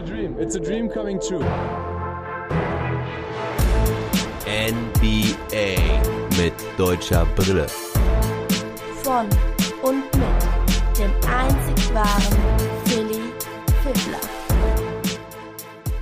a dream. It's a dream coming true. NBA mit deutscher Brille. Von und mit dem einzig wahren Philly Fiddler.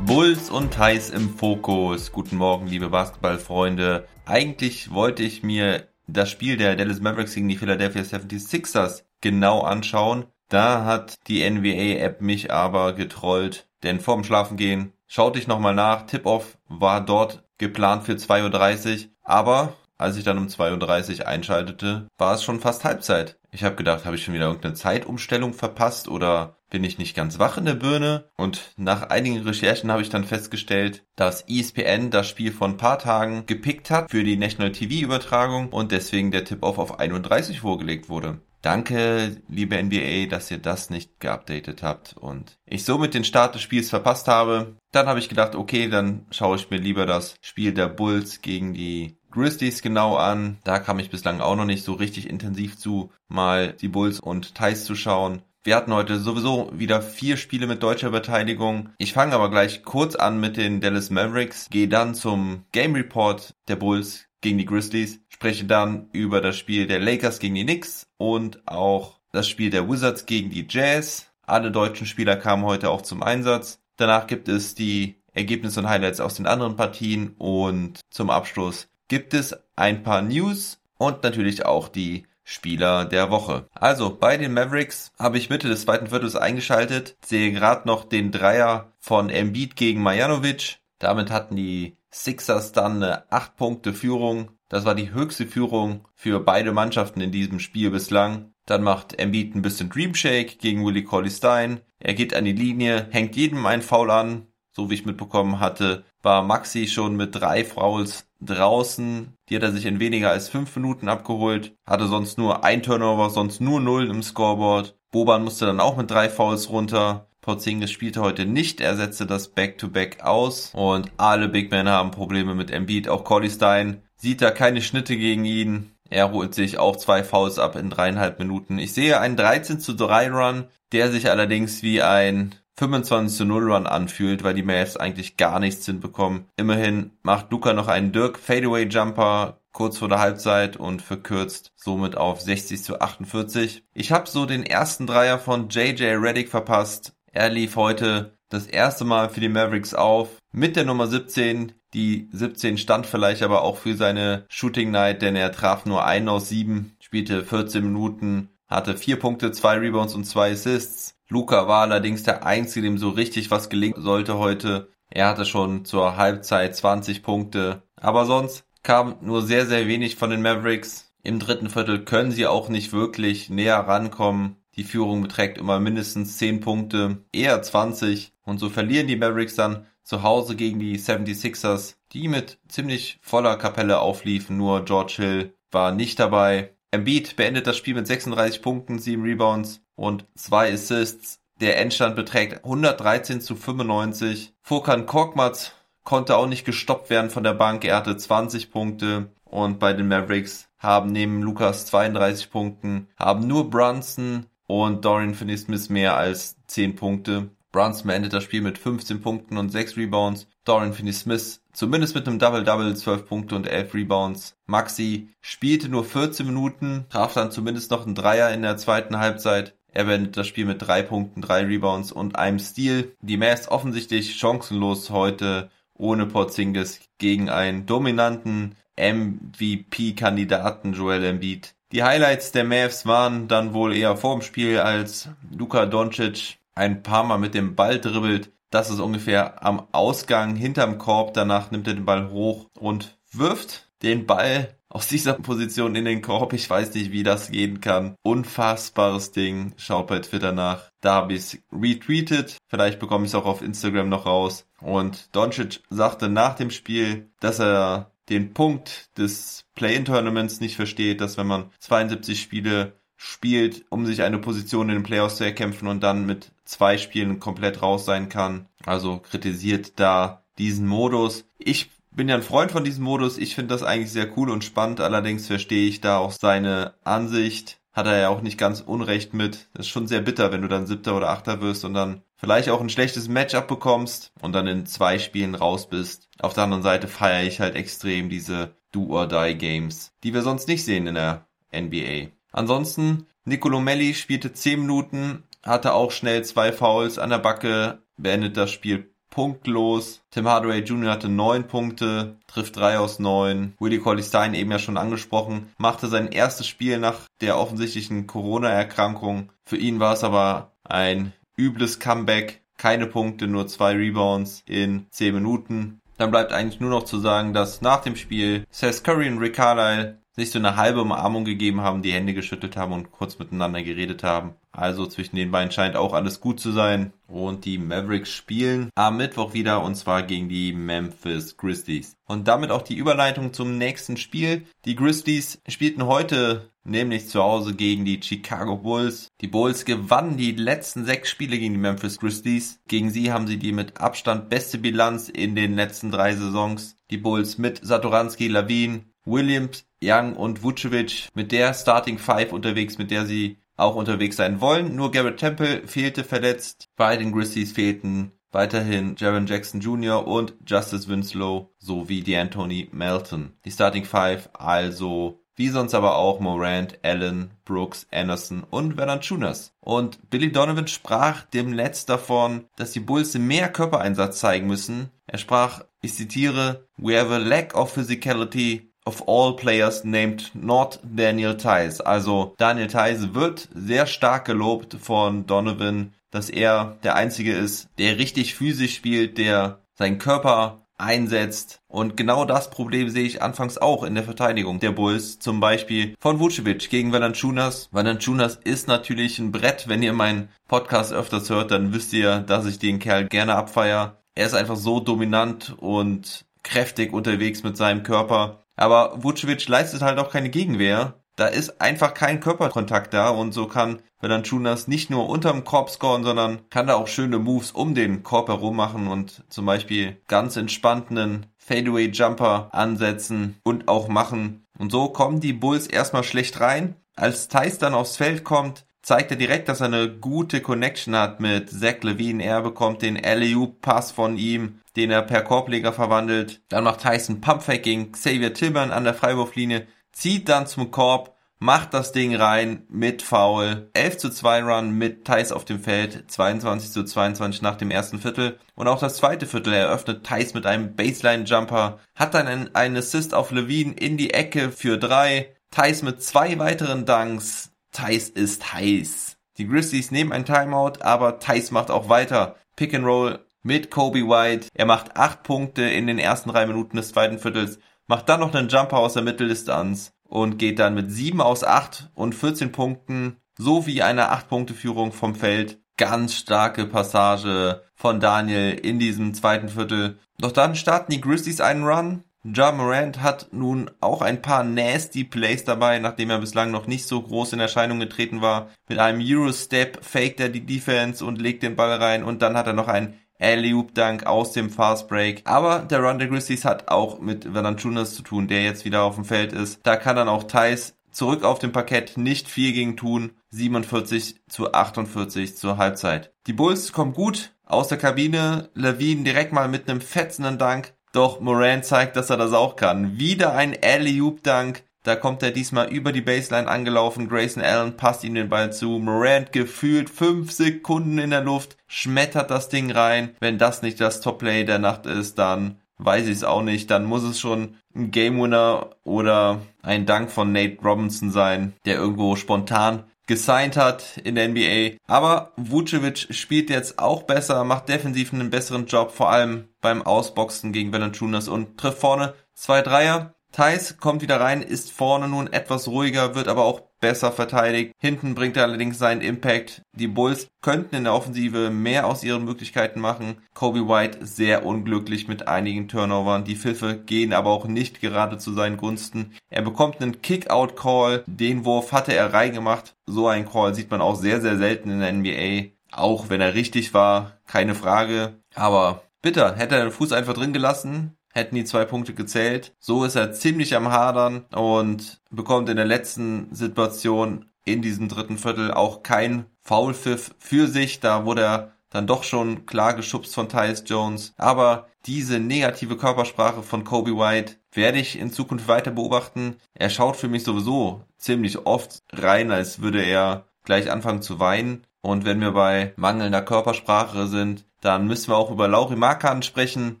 Bulls und Thais im Fokus. Guten Morgen, liebe Basketballfreunde. Eigentlich wollte ich mir das Spiel der Dallas Mavericks gegen die Philadelphia 76ers genau anschauen. Da hat die NBA-App mich aber getrollt, denn vorm Schlafengehen schaute ich nochmal nach. Tip-Off war dort geplant für 2.30 Uhr, aber als ich dann um 2.30 Uhr einschaltete, war es schon fast Halbzeit. Ich habe gedacht, habe ich schon wieder irgendeine Zeitumstellung verpasst oder bin ich nicht ganz wach in der Birne? Und nach einigen Recherchen habe ich dann festgestellt, dass ESPN das Spiel von ein paar Tagen gepickt hat für die National TV Übertragung und deswegen der Tip-Off auf 31 vorgelegt wurde. Danke, liebe NBA, dass ihr das nicht geupdatet habt und ich somit den Start des Spiels verpasst habe. Dann habe ich gedacht, okay, dann schaue ich mir lieber das Spiel der Bulls gegen die Grizzlies genau an. Da kam ich bislang auch noch nicht so richtig intensiv zu, mal die Bulls und Thais zu schauen. Wir hatten heute sowieso wieder vier Spiele mit deutscher Beteiligung. Ich fange aber gleich kurz an mit den Dallas Mavericks, gehe dann zum Game Report der Bulls gegen die Grizzlies, spreche dann über das Spiel der Lakers gegen die Knicks und auch das Spiel der Wizards gegen die Jazz. Alle deutschen Spieler kamen heute auch zum Einsatz. Danach gibt es die Ergebnisse und Highlights aus den anderen Partien und zum Abschluss gibt es ein paar News und natürlich auch die Spieler der Woche. Also bei den Mavericks habe ich Mitte des zweiten Viertels eingeschaltet, sehe gerade noch den Dreier von Embiid gegen Majanovic. Damit hatten die Sixers dann eine 8 Punkte Führung. Das war die höchste Führung für beide Mannschaften in diesem Spiel bislang. Dann macht Embiid ein bisschen Dream Shake gegen Willie Colley Stein. Er geht an die Linie, hängt jedem einen Foul an. So wie ich mitbekommen hatte, war Maxi schon mit drei Fouls draußen. Die hat er sich in weniger als fünf Minuten abgeholt. Hatte sonst nur ein Turnover, sonst nur null im Scoreboard. Boban musste dann auch mit drei Fouls runter. Porzingis spielte heute nicht, er setzte das Back-to-Back -Back aus und alle Big Men haben Probleme mit Embiid. Auch Collie Stein sieht da keine Schnitte gegen ihn. Er holt sich auch zwei Fouls ab in dreieinhalb Minuten. Ich sehe einen 13 zu 3 Run, der sich allerdings wie ein 25 zu 0 Run anfühlt, weil die Mavs eigentlich gar nichts hinbekommen. Immerhin macht Luca noch einen Dirk Fadeaway Jumper kurz vor der Halbzeit und verkürzt somit auf 60 zu 48. Ich habe so den ersten Dreier von JJ Reddick verpasst. Er lief heute das erste Mal für die Mavericks auf mit der Nummer 17. Die 17 stand vielleicht aber auch für seine Shooting Night, denn er traf nur einen aus sieben, spielte 14 Minuten, hatte vier Punkte, zwei Rebounds und zwei Assists. Luca war allerdings der Einzige, dem so richtig was gelingen sollte heute. Er hatte schon zur Halbzeit 20 Punkte, aber sonst kam nur sehr, sehr wenig von den Mavericks. Im dritten Viertel können sie auch nicht wirklich näher rankommen. Die Führung beträgt immer mindestens 10 Punkte, eher 20. Und so verlieren die Mavericks dann zu Hause gegen die 76ers, die mit ziemlich voller Kapelle aufliefen. Nur George Hill war nicht dabei. Embiid beendet das Spiel mit 36 Punkten, 7 Rebounds und 2 Assists. Der Endstand beträgt 113 zu 95. Furkan Korkmaz konnte auch nicht gestoppt werden von der Bank. Er hatte 20 Punkte. Und bei den Mavericks haben neben Lukas 32 Punkten, haben nur Brunson und Dorian Finney-Smith mehr als 10 Punkte. Brunson beendet das Spiel mit 15 Punkten und 6 Rebounds. Dorian Finney-Smith zumindest mit einem Double-Double, 12 Punkte und 11 Rebounds. Maxi spielte nur 14 Minuten, traf dann zumindest noch einen Dreier in der zweiten Halbzeit. Er beendet das Spiel mit 3 Punkten, 3 Rebounds und einem Steal. Die Mavs offensichtlich chancenlos heute ohne Porzingis gegen einen dominanten MVP-Kandidaten Joel Embiid. Die Highlights der Mavs waren dann wohl eher vor dem Spiel, als Luka Doncic ein paar Mal mit dem Ball dribbelt. Das ist ungefähr am Ausgang hinterm Korb. Danach nimmt er den Ball hoch und wirft den Ball aus dieser Position in den Korb. Ich weiß nicht, wie das gehen kann. Unfassbares Ding. Schaut bei Twitter nach. Da habe ich es retweetet. Vielleicht bekomme ich es auch auf Instagram noch raus. Und Doncic sagte nach dem Spiel, dass er den Punkt des Play-in-Tournaments nicht versteht, dass wenn man 72 Spiele spielt, um sich eine Position in den Playoffs zu erkämpfen und dann mit zwei Spielen komplett raus sein kann. Also kritisiert da diesen Modus. Ich bin ja ein Freund von diesem Modus. Ich finde das eigentlich sehr cool und spannend. Allerdings verstehe ich da auch seine Ansicht. Hat er ja auch nicht ganz unrecht mit. Das ist schon sehr bitter, wenn du dann Siebter oder Achter wirst und dann vielleicht auch ein schlechtes Matchup bekommst und dann in zwei Spielen raus bist. Auf der anderen Seite feiere ich halt extrem diese Do-or-Die-Games, die wir sonst nicht sehen in der NBA. Ansonsten, Nicolo Melli spielte 10 Minuten, hatte auch schnell zwei Fouls an der Backe, beendet das Spiel punktlos. Tim Hardaway Jr. hatte neun Punkte, trifft drei aus neun. Willie Colley Stein eben ja schon angesprochen, machte sein erstes Spiel nach der offensichtlichen Corona-Erkrankung. Für ihn war es aber ein übles Comeback. Keine Punkte, nur zwei Rebounds in zehn Minuten. Dann bleibt eigentlich nur noch zu sagen, dass nach dem Spiel Seth Curry und Rick Carlisle sich so eine halbe Umarmung gegeben haben, die Hände geschüttelt haben und kurz miteinander geredet haben. Also zwischen den beiden scheint auch alles gut zu sein. Und die Mavericks spielen am Mittwoch wieder und zwar gegen die Memphis Grizzlies. Und damit auch die Überleitung zum nächsten Spiel. Die Grizzlies spielten heute nämlich zu Hause gegen die Chicago Bulls. Die Bulls gewannen die letzten sechs Spiele gegen die Memphis Grizzlies. Gegen sie haben sie die mit Abstand beste Bilanz in den letzten drei Saisons. Die Bulls mit Satoranski, Lavin, Williams, Young und Vucevic mit der Starting Five unterwegs, mit der sie auch unterwegs sein wollen. Nur Garrett Temple fehlte verletzt. Bei den Grizzlies fehlten weiterhin Jaron Jackson Jr. und Justice Winslow sowie D'Antoni Melton. Die Starting Five also wie sonst aber auch Morant, Allen, Brooks, Anderson und Valanciunas. Und Billy Donovan sprach dem Letzt davon, dass die Bulls mehr Körpereinsatz zeigen müssen. Er sprach, ich zitiere, We have a lack of physicality of all players named not Daniel Tice. Also Daniel Tice wird sehr stark gelobt von Donovan, dass er der Einzige ist, der richtig physisch spielt, der seinen Körper einsetzt. Und genau das Problem sehe ich anfangs auch in der Verteidigung der Bulls. Zum Beispiel von Vucevic gegen Valanciunas. Valanciunas ist natürlich ein Brett. Wenn ihr meinen Podcast öfters hört, dann wisst ihr, dass ich den Kerl gerne abfeier. Er ist einfach so dominant und kräftig unterwegs mit seinem Körper. Aber Vucevic leistet halt auch keine Gegenwehr. Da ist einfach kein Körperkontakt da und so kann Valanciunas nicht nur unterm Korb scoren, sondern kann da auch schöne Moves um den Korb herum machen und zum Beispiel ganz entspannten Fadeaway Jumper ansetzen und auch machen. Und so kommen die Bulls erstmal schlecht rein. Als Thais dann aufs Feld kommt, zeigt er direkt, dass er eine gute Connection hat mit Zach Levine. Er bekommt den alley Pass von ihm, den er per Korbleger verwandelt. Dann macht Tyson Pumpfake gegen Xavier Tillman an der Freiwurflinie, zieht dann zum Korb, macht das Ding rein mit Foul. 11 zu 2 Run mit Thais auf dem Feld, 22 zu 22 nach dem ersten Viertel. Und auch das zweite Viertel eröffnet Thais mit einem Baseline-Jumper, hat dann einen, einen Assist auf Levine in die Ecke für drei. Thais mit zwei weiteren Dunks. Thais ist heiß. Die Grizzlies nehmen ein Timeout, aber Thais macht auch weiter. Pick and Roll mit Kobe White. Er macht acht Punkte in den ersten drei Minuten des zweiten Viertels, macht dann noch einen Jumper aus der Mitteldistanz und geht dann mit sieben aus acht und 14 Punkten sowie einer acht Punkte Führung vom Feld. Ganz starke Passage von Daniel in diesem zweiten Viertel. Doch dann starten die Grizzlies einen Run. Ja Morant hat nun auch ein paar nasty Plays dabei, nachdem er bislang noch nicht so groß in Erscheinung getreten war. Mit einem Euro-Step faked er die Defense und legt den Ball rein und dann hat er noch einen Alley-Oop-Dunk aus dem Fast Break. Aber der Run der Grizzlies hat auch mit Valanciunas zu tun, der jetzt wieder auf dem Feld ist. Da kann dann auch Thais zurück auf dem Parkett nicht viel gegen tun. 47 zu 48 zur Halbzeit. Die Bulls kommen gut aus der Kabine. Levine direkt mal mit einem fetzenden Dank. Doch Moran zeigt, dass er das auch kann. Wieder ein Alley-Oop-Dunk da kommt er diesmal über die Baseline angelaufen. Grayson Allen passt ihm den Ball zu. Morant gefühlt fünf Sekunden in der Luft, schmettert das Ding rein. Wenn das nicht das Top-Play der Nacht ist, dann weiß ich es auch nicht. Dann muss es schon ein Game Winner oder ein Dank von Nate Robinson sein, der irgendwo spontan gesigned hat in der NBA. Aber Vucevic spielt jetzt auch besser, macht defensiv einen besseren Job, vor allem beim Ausboxen gegen Valanciunas und trifft vorne zwei Dreier. Thais kommt wieder rein, ist vorne nun etwas ruhiger, wird aber auch besser verteidigt. Hinten bringt er allerdings seinen Impact. Die Bulls könnten in der Offensive mehr aus ihren Möglichkeiten machen. Kobe White sehr unglücklich mit einigen Turnovern. Die Pfiffe gehen aber auch nicht gerade zu seinen Gunsten. Er bekommt einen Kick-Out-Call. Den Wurf hatte er reingemacht. So ein Call sieht man auch sehr, sehr selten in der NBA. Auch wenn er richtig war, keine Frage. Aber bitter, hätte er den Fuß einfach drin gelassen, hätten die zwei Punkte gezählt. So ist er ziemlich am Hadern und bekommt in der letzten Situation in diesem dritten Viertel auch kein Foulpfiff für sich. Da wurde er dann doch schon klar geschubst von Tyus Jones. Aber diese negative Körpersprache von Kobe White werde ich in Zukunft weiter beobachten. Er schaut für mich sowieso ziemlich oft rein, als würde er gleich anfangen zu weinen. Und wenn wir bei mangelnder Körpersprache sind, dann müssen wir auch über Lauri Markan sprechen.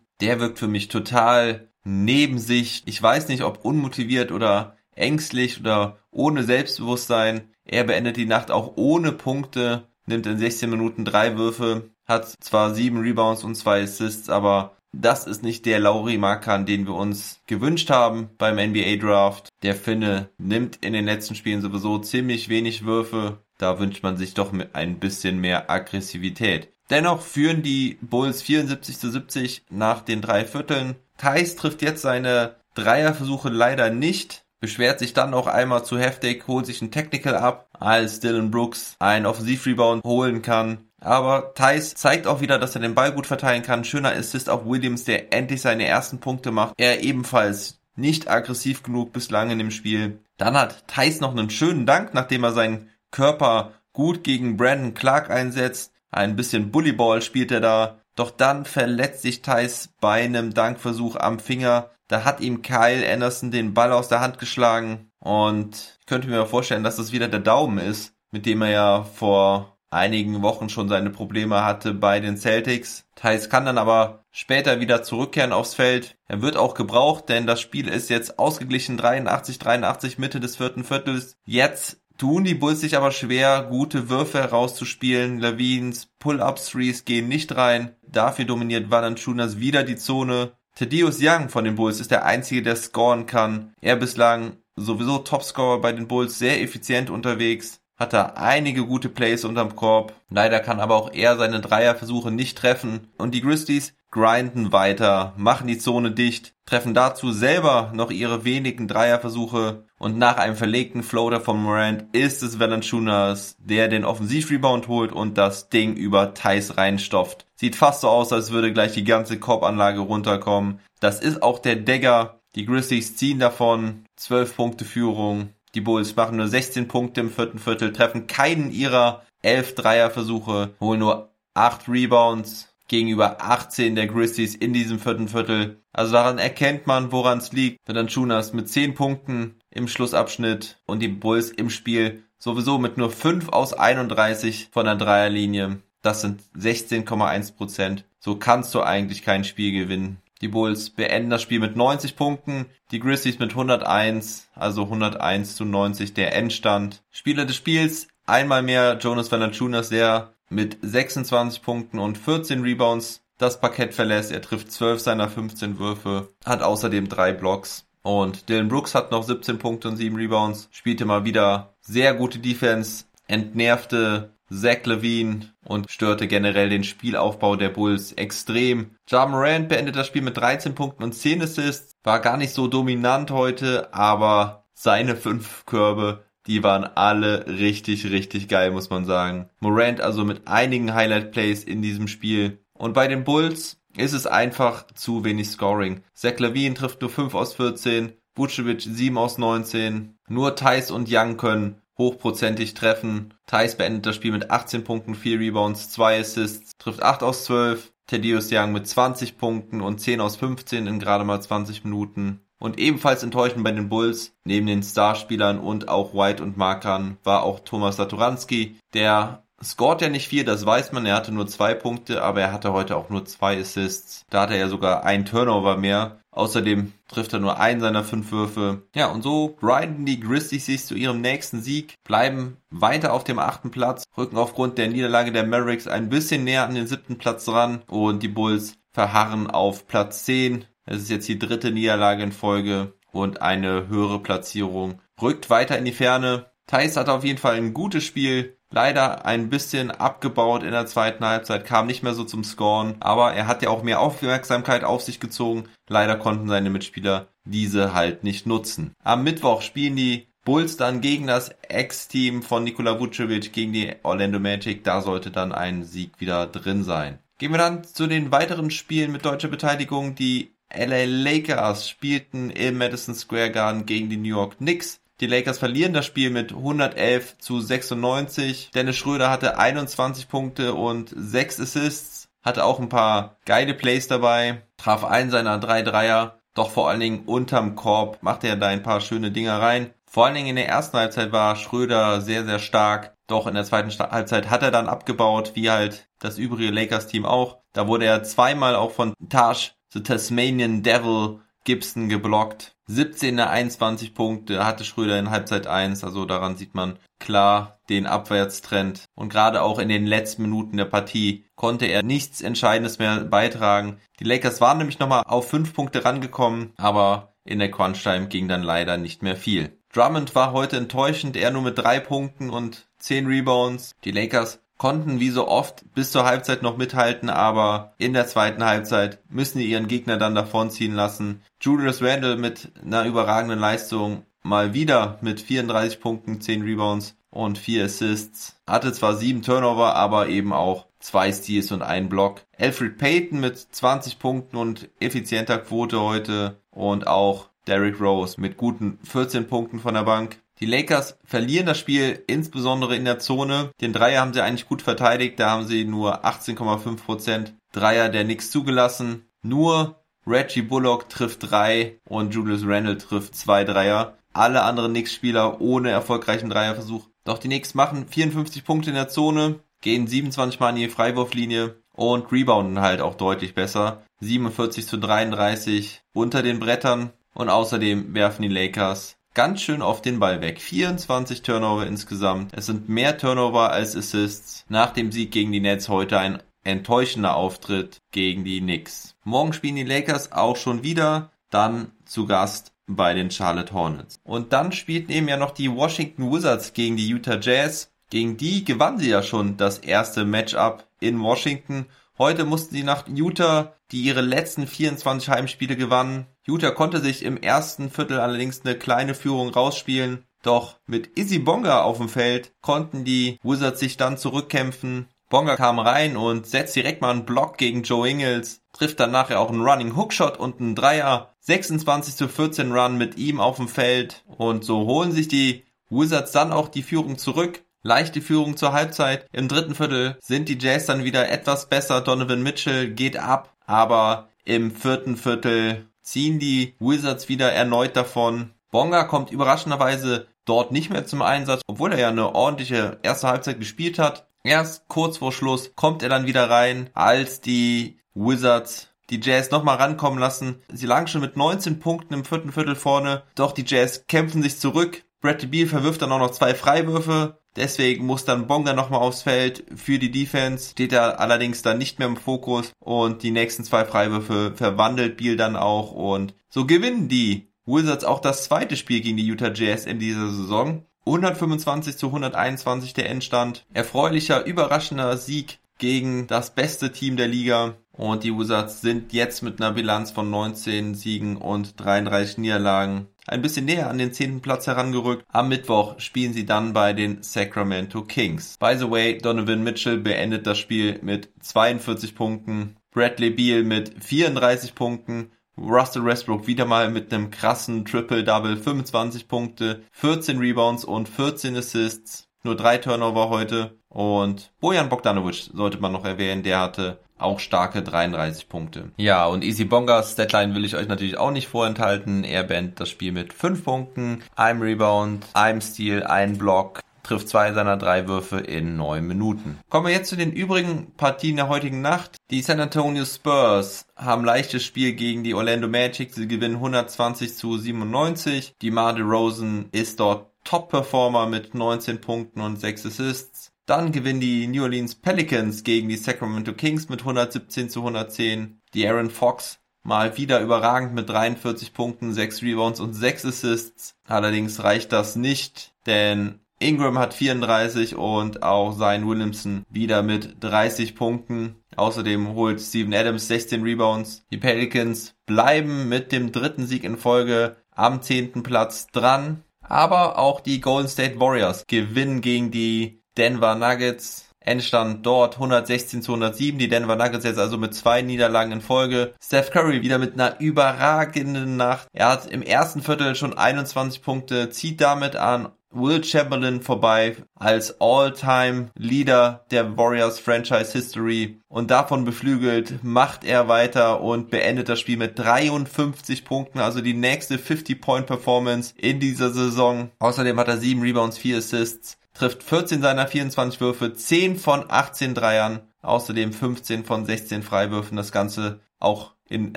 Der wirkt für mich total neben sich. Ich weiß nicht, ob unmotiviert oder ängstlich oder ohne Selbstbewusstsein. Er beendet die Nacht auch ohne Punkte, nimmt in 16 Minuten drei Würfe, hat zwar sieben Rebounds und zwei Assists, aber das ist nicht der Lauri Markan, den wir uns gewünscht haben beim NBA Draft. Der Finne nimmt in den letzten Spielen sowieso ziemlich wenig Würfe. Da wünscht man sich doch mit ein bisschen mehr Aggressivität. Dennoch führen die Bulls 74 zu 70 nach den drei Vierteln. Thais trifft jetzt seine Dreierversuche leider nicht, beschwert sich dann auch einmal zu heftig, holt sich ein Technical ab, als Dylan Brooks einen Offensivrebound holen kann. Aber Thais zeigt auch wieder, dass er den Ball gut verteilen kann. Schöner Assist auf Williams, der endlich seine ersten Punkte macht. Er ebenfalls nicht aggressiv genug bislang in dem Spiel. Dann hat Thais noch einen schönen Dank, nachdem er seinen Körper gut gegen Brandon Clark einsetzt. Ein bisschen Bullyball spielt er da. Doch dann verletzt sich Thais bei einem Dankversuch am Finger. Da hat ihm Kyle Anderson den Ball aus der Hand geschlagen. Und ich könnte mir vorstellen, dass das wieder der Daumen ist, mit dem er ja vor einigen Wochen schon seine Probleme hatte bei den Celtics. Thais kann dann aber später wieder zurückkehren aufs Feld. Er wird auch gebraucht, denn das Spiel ist jetzt ausgeglichen 83-83 Mitte des vierten Viertels. Jetzt tun die Bulls sich aber schwer, gute Würfe herauszuspielen. Levines Pull-Up-Threes gehen nicht rein. Dafür dominiert Valanciunas wieder die Zone. Thaddeus Young von den Bulls ist der einzige, der scoren kann. Er bislang sowieso Topscorer bei den Bulls, sehr effizient unterwegs. Hat da einige gute Plays unterm Korb. Leider kann aber auch er seine Dreierversuche nicht treffen. Und die Grizzlies grinden weiter, machen die Zone dicht, treffen dazu selber noch ihre wenigen Dreierversuche und nach einem verlegten Floater von Morant ist es Valanciunas, der den Offensivrebound holt und das Ding über Thais reinstopft. Sieht fast so aus, als würde gleich die ganze Korbanlage runterkommen. Das ist auch der Dagger. Die Grizzlies ziehen davon. 12 Punkte Führung. Die Bulls machen nur 16 Punkte im vierten Viertel, treffen keinen ihrer 11 Dreierversuche, holen nur 8 Rebounds gegenüber 18 der Grizzlies in diesem vierten Viertel. Also daran erkennt man, woran es liegt. Valanciunas mit 10 Punkten im Schlussabschnitt und die Bulls im Spiel sowieso mit nur 5 aus 31 von der Dreierlinie. Das sind 16,1 Prozent. So kannst du eigentlich kein Spiel gewinnen. Die Bulls beenden das Spiel mit 90 Punkten, die Grizzlies mit 101, also 101 zu 90 der Endstand. Spieler des Spiels, einmal mehr Jonas Valanciunas, der mit 26 Punkten und 14 Rebounds das Parkett verlässt. Er trifft 12 seiner 15 Würfe, hat außerdem drei Blocks. Und Dylan Brooks hat noch 17 Punkte und 7 Rebounds, spielte mal wieder sehr gute Defense, entnervte Zach Levine und störte generell den Spielaufbau der Bulls extrem. Ja Morant beendet das Spiel mit 13 Punkten und 10 Assists, war gar nicht so dominant heute, aber seine 5 Körbe die waren alle richtig, richtig geil, muss man sagen. Morant also mit einigen Highlight-Plays in diesem Spiel. Und bei den Bulls ist es einfach zu wenig Scoring. Zach Levine trifft nur 5 aus 14, Vucevic 7 aus 19. Nur Thais und Young können hochprozentig treffen. Thais beendet das Spiel mit 18 Punkten, 4 Rebounds, 2 Assists, trifft 8 aus 12. Thaddeus Young mit 20 Punkten und 10 aus 15 in gerade mal 20 Minuten. Und ebenfalls enttäuschend bei den Bulls, neben den Starspielern und auch White und Markan, war auch Thomas Saturanski. Der scored ja nicht viel, das weiß man. Er hatte nur zwei Punkte, aber er hatte heute auch nur zwei Assists. Da hatte er sogar ein Turnover mehr. Außerdem trifft er nur einen seiner fünf Würfe. Ja, und so grinden die Grizzlies sich zu ihrem nächsten Sieg, bleiben weiter auf dem achten Platz, rücken aufgrund der Niederlage der Mavericks ein bisschen näher an den siebten Platz ran und die Bulls verharren auf Platz 10 es ist jetzt die dritte Niederlage in Folge und eine höhere Platzierung rückt weiter in die Ferne. Thais hatte auf jeden Fall ein gutes Spiel. Leider ein bisschen abgebaut in der zweiten Halbzeit, kam nicht mehr so zum Scoren, aber er hat ja auch mehr Aufmerksamkeit auf sich gezogen. Leider konnten seine Mitspieler diese halt nicht nutzen. Am Mittwoch spielen die Bulls dann gegen das Ex-Team von Nikola Vucevic gegen die Orlando Magic. Da sollte dann ein Sieg wieder drin sein. Gehen wir dann zu den weiteren Spielen mit deutscher Beteiligung. Die LA Lakers spielten im Madison Square Garden gegen die New York Knicks. Die Lakers verlieren das Spiel mit 111 zu 96. Dennis Schröder hatte 21 Punkte und 6 Assists, hatte auch ein paar geile Plays dabei, traf einen seiner drei Dreier, doch vor allen Dingen unterm Korb machte er da ein paar schöne Dinger rein. Vor allen Dingen in der ersten Halbzeit war Schröder sehr, sehr stark. Doch in der zweiten Halbzeit hat er dann abgebaut, wie halt das übrige Lakers-Team auch. Da wurde er zweimal auch von Taj, the Tasmanian Devil, Gibson geblockt. 17 21 Punkte hatte Schröder in Halbzeit 1, also daran sieht man klar den Abwärtstrend. Und gerade auch in den letzten Minuten der Partie konnte er nichts Entscheidendes mehr beitragen. Die Lakers waren nämlich nochmal auf 5 Punkte rangekommen, aber in der Crunch-Time ging dann leider nicht mehr viel. Drummond war heute enttäuschend, er nur mit 3 Punkten und 10 Rebounds. Die Lakers konnten wie so oft bis zur Halbzeit noch mithalten, aber in der zweiten Halbzeit müssen die ihren Gegner dann davonziehen lassen. Julius Randle mit einer überragenden Leistung mal wieder mit 34 Punkten, 10 Rebounds und 4 Assists. Hatte zwar 7 Turnover, aber eben auch 2 Steals und einen Block. Alfred Payton mit 20 Punkten und effizienter Quote heute und auch Derrick Rose mit guten 14 Punkten von der Bank. Die Lakers verlieren das Spiel insbesondere in der Zone. Den Dreier haben sie eigentlich gut verteidigt. Da haben sie nur 18,5% Dreier der Knicks zugelassen. Nur Reggie Bullock trifft drei und Julius Randle trifft zwei Dreier. Alle anderen Knicks-Spieler ohne erfolgreichen Dreierversuch. Doch die Knicks machen 54 Punkte in der Zone, gehen 27 Mal in die Freiwurflinie und rebounden halt auch deutlich besser. 47 zu 33 unter den Brettern und außerdem werfen die Lakers ganz schön auf den Ball weg. 24 Turnover insgesamt. Es sind mehr Turnover als Assists. Nach dem Sieg gegen die Nets heute ein enttäuschender Auftritt gegen die Knicks. Morgen spielen die Lakers auch schon wieder, dann zu Gast bei den Charlotte Hornets. Und dann spielten eben ja noch die Washington Wizards gegen die Utah Jazz. Gegen die gewannen sie ja schon das erste Matchup in Washington. Heute mussten sie nach Utah, die ihre letzten 24 Heimspiele gewannen, Utah konnte sich im ersten Viertel allerdings eine kleine Führung rausspielen, doch mit Izzy Bonga auf dem Feld konnten die Wizards sich dann zurückkämpfen. Bonga kam rein und setzt direkt mal einen Block gegen Joe Ingles, trifft dann nachher auch einen Running Hookshot und einen Dreier. 26 zu 14 Run mit ihm auf dem Feld und so holen sich die Wizards dann auch die Führung zurück. Leichte Führung zur Halbzeit. Im dritten Viertel sind die Jazz dann wieder etwas besser. Donovan Mitchell geht ab, aber im vierten Viertel ziehen die Wizards wieder erneut davon. Bonga kommt überraschenderweise dort nicht mehr zum Einsatz, obwohl er ja eine ordentliche erste Halbzeit gespielt hat. Erst kurz vor Schluss kommt er dann wieder rein, als die Wizards die Jazz nochmal rankommen lassen. Sie lagen schon mit 19 Punkten im vierten Viertel vorne, doch die Jazz kämpfen sich zurück. Bradley Beal verwirft dann auch noch zwei Freiwürfe. Deswegen muss dann Bonga nochmal aufs Feld für die Defense. Steht er allerdings dann nicht mehr im Fokus. Und die nächsten zwei Freiwürfe verwandelt Beal dann auch. Und so gewinnen die Wizards auch das zweite Spiel gegen die Utah Jazz in dieser Saison. 125 zu 121 der Endstand. Erfreulicher, überraschender Sieg gegen das beste Team der Liga. Und die Wizards sind jetzt mit einer Bilanz von 19 Siegen und 33 Niederlagen ein bisschen näher an den zehnten Platz herangerückt. Am Mittwoch spielen sie dann bei den Sacramento Kings. By the way, Donovan Mitchell beendet das Spiel mit 42 Punkten. Bradley Beal mit 34 Punkten. Russell Westbrook wieder mal mit einem krassen Triple-Double, 25 Punkte, 14 Rebounds und 14 Assists. Nur drei Turnover heute. Und Bojan Bogdanovic sollte man noch erwähnen, der hatte auch starke 33 Punkte. Ja, und Easy Bongas Deadline will ich euch natürlich auch nicht vorenthalten. Er beendet das Spiel mit 5 Punkten, einem Rebound, einem Steal, einem Block, trifft zwei seiner drei Würfe in neun Minuten. Kommen wir jetzt zu den übrigen Partien der heutigen Nacht. Die San Antonio Spurs haben leichtes Spiel gegen die Orlando Magic. Sie gewinnen 120 zu 97. Die Mar Rosen ist dort Top-Performer mit 19 Punkten und 6 Assists. Dann gewinnen die New Orleans Pelicans gegen die Sacramento Kings mit 117 zu 110. Die Aaron Fox mal wieder überragend mit 43 Punkten, 6 Rebounds und 6 Assists. Allerdings reicht das nicht, denn Ingram hat 34 und auch Zion Williamson wieder mit 30 Punkten. Außerdem holt Steven Adams 16 Rebounds. Die Pelicans bleiben mit dem dritten Sieg in Folge am 10. Platz dran. Aber auch die Golden State Warriors gewinnen gegen die Denver Nuggets. Endstand dort 116 zu 107. Die Denver Nuggets jetzt also mit zwei Niederlagen in Folge. Steph Curry wieder mit einer überragenden Nacht. Er hat im ersten Viertel schon 21 Punkte, zieht damit an Will Chamberlain vorbei als All-Time-Leader der Warriors Franchise History und davon beflügelt macht er weiter und beendet das Spiel mit 53 Punkten, also die nächste 50-Point-Performance in dieser Saison. Außerdem hat er 7 Rebounds, 4 Assists, trifft 14 seiner 24 Würfe, 10 von 18 Dreiern, außerdem 15 von 16 Freiwürfen. Das Ganze auch in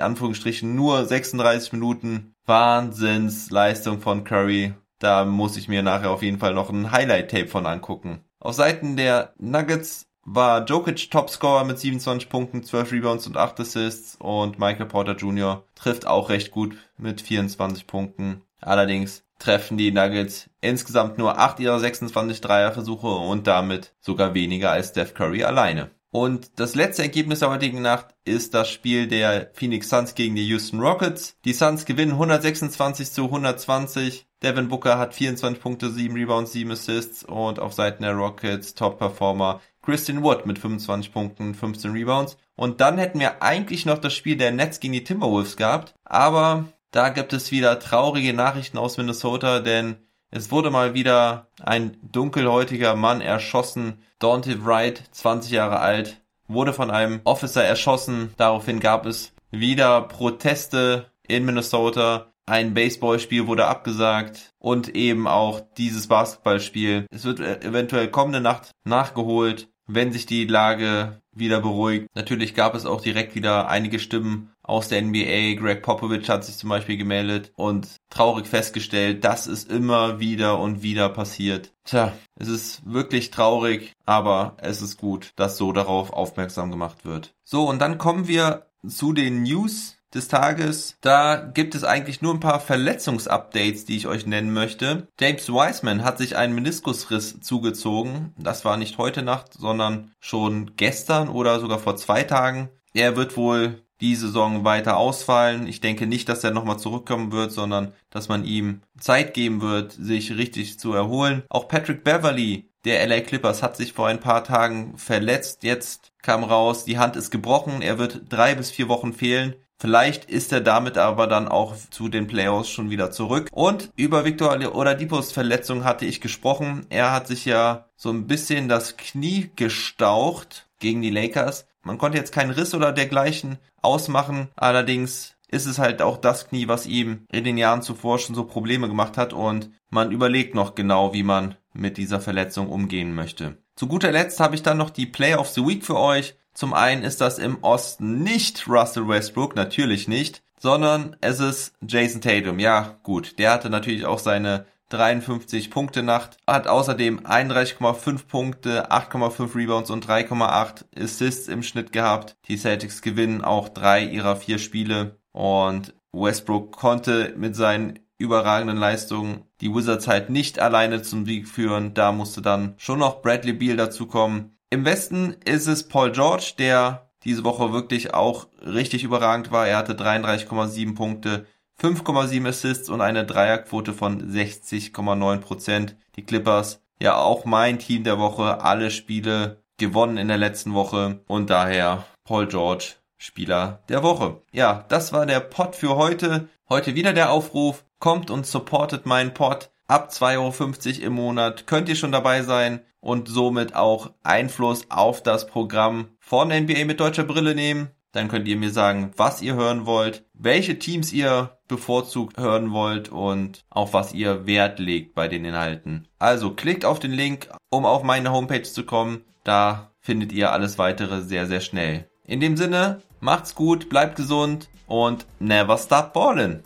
Anführungsstrichen nur 36 Minuten. Wahnsinnsleistung von Curry. Da muss ich mir nachher auf jeden Fall noch ein Highlight-Tape von angucken. Auf Seiten der Nuggets war Jokic Topscorer mit 27 Punkten, 12 Rebounds und 8 Assists und Michael Porter Jr. trifft auch recht gut mit 24 Punkten. Allerdings treffen die Nuggets insgesamt nur 8 ihrer 26 Dreierversuche und damit sogar weniger als Steph Curry alleine. Und das letzte Ergebnis der heutigen Nacht ist das Spiel der Phoenix Suns gegen die Houston Rockets. Die Suns gewinnen 126 zu 120. Devin Booker hat 24 Punkte, 7 Rebounds, 7 Assists und auf Seiten der Rockets Top-Performer Christian Wood mit 25 Punkten, 15 Rebounds. Und dann hätten wir eigentlich noch das Spiel der Nets gegen die Timberwolves gehabt, aber da gibt es wieder traurige Nachrichten aus Minnesota, denn es wurde mal wieder ein dunkelhäutiger Mann erschossen. Dante Wright, 20 Jahre alt, wurde von einem Officer erschossen. Daraufhin gab es wieder Proteste in Minnesota. Ein Baseballspiel wurde abgesagt und eben auch dieses Basketballspiel. Es wird eventuell kommende Nacht nachgeholt, wenn sich die Lage wieder beruhigt. Natürlich gab es auch direkt wieder einige Stimmen aus der NBA. Greg Popovich hat sich zum Beispiel gemeldet und traurig festgestellt, dass es immer wieder und wieder passiert. Tja, es ist wirklich traurig, aber es ist gut, dass so darauf aufmerksam gemacht wird. So, und dann kommen wir zu den News des Tages. Da gibt es eigentlich nur ein paar Verletzungsupdates, die ich euch nennen möchte. James Wiseman hat sich einen Meniskusriss zugezogen. Das war nicht heute Nacht, sondern schon gestern oder sogar vor zwei Tagen. Er wird wohl die Saison weiter ausfallen. Ich denke nicht, dass er nochmal zurückkommen wird, sondern dass man ihm Zeit geben wird, sich richtig zu erholen. Auch Patrick Beverly, der LA Clippers, hat sich vor ein paar Tagen verletzt. Jetzt kam raus, die Hand ist gebrochen. Er wird drei bis vier Wochen fehlen. Vielleicht ist er damit aber dann auch zu den Playoffs schon wieder zurück. Und über Victor Oladipos Verletzung hatte ich gesprochen. Er hat sich ja so ein bisschen das Knie gestaucht gegen die Lakers. Man konnte jetzt keinen Riss oder dergleichen ausmachen. Allerdings ist es halt auch das Knie, was ihm in den Jahren zuvor schon so Probleme gemacht hat und man überlegt noch genau, wie man mit dieser Verletzung umgehen möchte. Zu guter Letzt habe ich dann noch die Play of the Week für euch. Zum einen ist das im Osten nicht Russell Westbrook, natürlich nicht, sondern es ist Jason Tatum. Ja, gut, der hatte natürlich auch seine 53 Punkte Nacht, hat außerdem 31,5 Punkte, 8,5 Rebounds und 3,8 Assists im Schnitt gehabt. Die Celtics gewinnen auch drei ihrer vier Spiele und Westbrook konnte mit seinen überragenden Leistungen die Wizards halt nicht alleine zum Sieg führen. Da musste dann schon noch Bradley Beal dazukommen. Im Westen ist es Paul George, der diese Woche wirklich auch richtig überragend war. Er hatte 33,7 Punkte, 5,7 Assists und eine Dreierquote von 60,9% Die Clippers, ja auch mein Team der Woche, alle Spiele gewonnen in der letzten Woche und daher Paul George Spieler der Woche. Ja, das war der Pod für heute. Heute wieder der Aufruf. Kommt und supportet meinen Pod. Ab 2,50 Euro im Monat könnt ihr schon dabei sein und somit auch Einfluss auf das Programm von NBA mit deutscher Brille nehmen. Dann könnt ihr mir sagen, was ihr hören wollt, welche Teams ihr bevorzugt hören wollt und auf was ihr Wert legt bei den Inhalten. Also klickt auf den Link, um auf meine Homepage zu kommen. Da findet ihr alles weitere sehr, sehr schnell. In dem Sinne, macht's gut, bleibt gesund und never stop ballin'.